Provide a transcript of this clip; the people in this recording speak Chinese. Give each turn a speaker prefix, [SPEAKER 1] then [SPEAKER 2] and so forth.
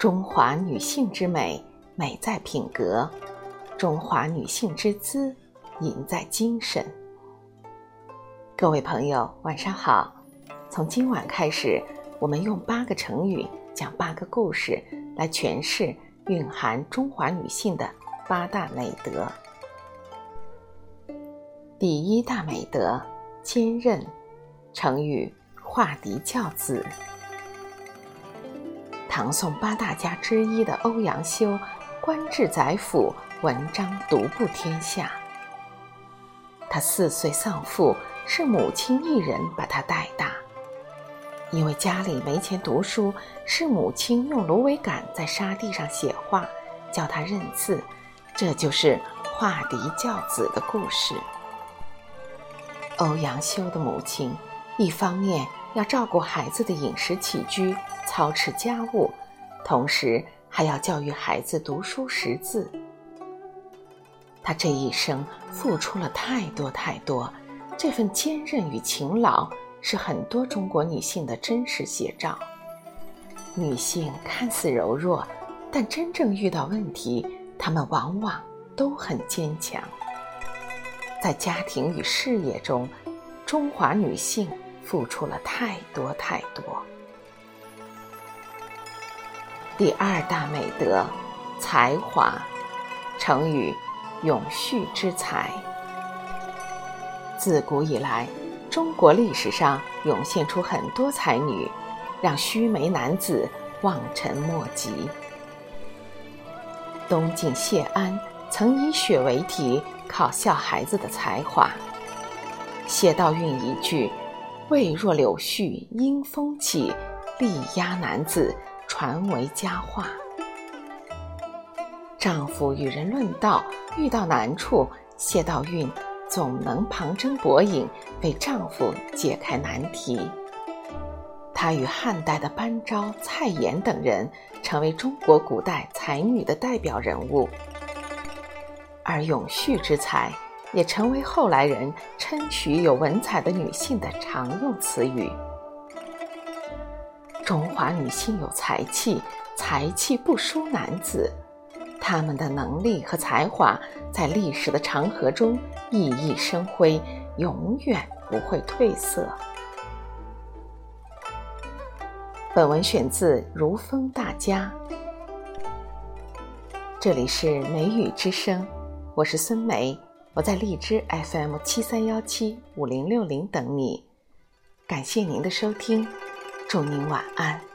[SPEAKER 1] 中华女性之美，美在品格；中华女性之姿，赢在精神。各位朋友，晚上好！从今晚开始，我们用八个成语讲八个故事，来诠释蕴含中华女性的八大美德。第一大美德：坚韧。成语化敌教子。唐宋八大家之一的欧阳修，官至宰辅，文章独步天下。他四岁丧父，是母亲一人把他带大。因为家里没钱读书，是母亲用芦苇杆在沙地上写画，教他认字。这就是化敌教子的故事。欧阳修的母亲。一方面要照顾孩子的饮食起居，操持家务，同时还要教育孩子读书识字。他这一生付出了太多太多，这份坚韧与勤劳是很多中国女性的真实写照。女性看似柔弱，但真正遇到问题，她们往往都很坚强。在家庭与事业中，中华女性。付出了太多太多。第二大美德，才华，成语永续之才。自古以来，中国历史上涌现出很多才女，让须眉男子望尘莫及。东晋谢安曾以雪为题考笑孩子的才华。谢道韫一句。未若柳絮因风起，力压男子，传为佳话。丈夫与人论道，遇到难处，谢道韫总能旁征博引，为丈夫解开难题。她与汉代的班昭、蔡琰等人，成为中国古代才女的代表人物。而永续之才。也成为后来人称许有文采的女性的常用词语。中华女性有才气，才气不输男子，她们的能力和才华在历史的长河中熠熠生辉，永远不会褪色。本文选自《如风大家》，这里是梅雨之声，我是孙梅。我在荔枝 FM 七三幺七五零六零等你，感谢您的收听，祝您晚安。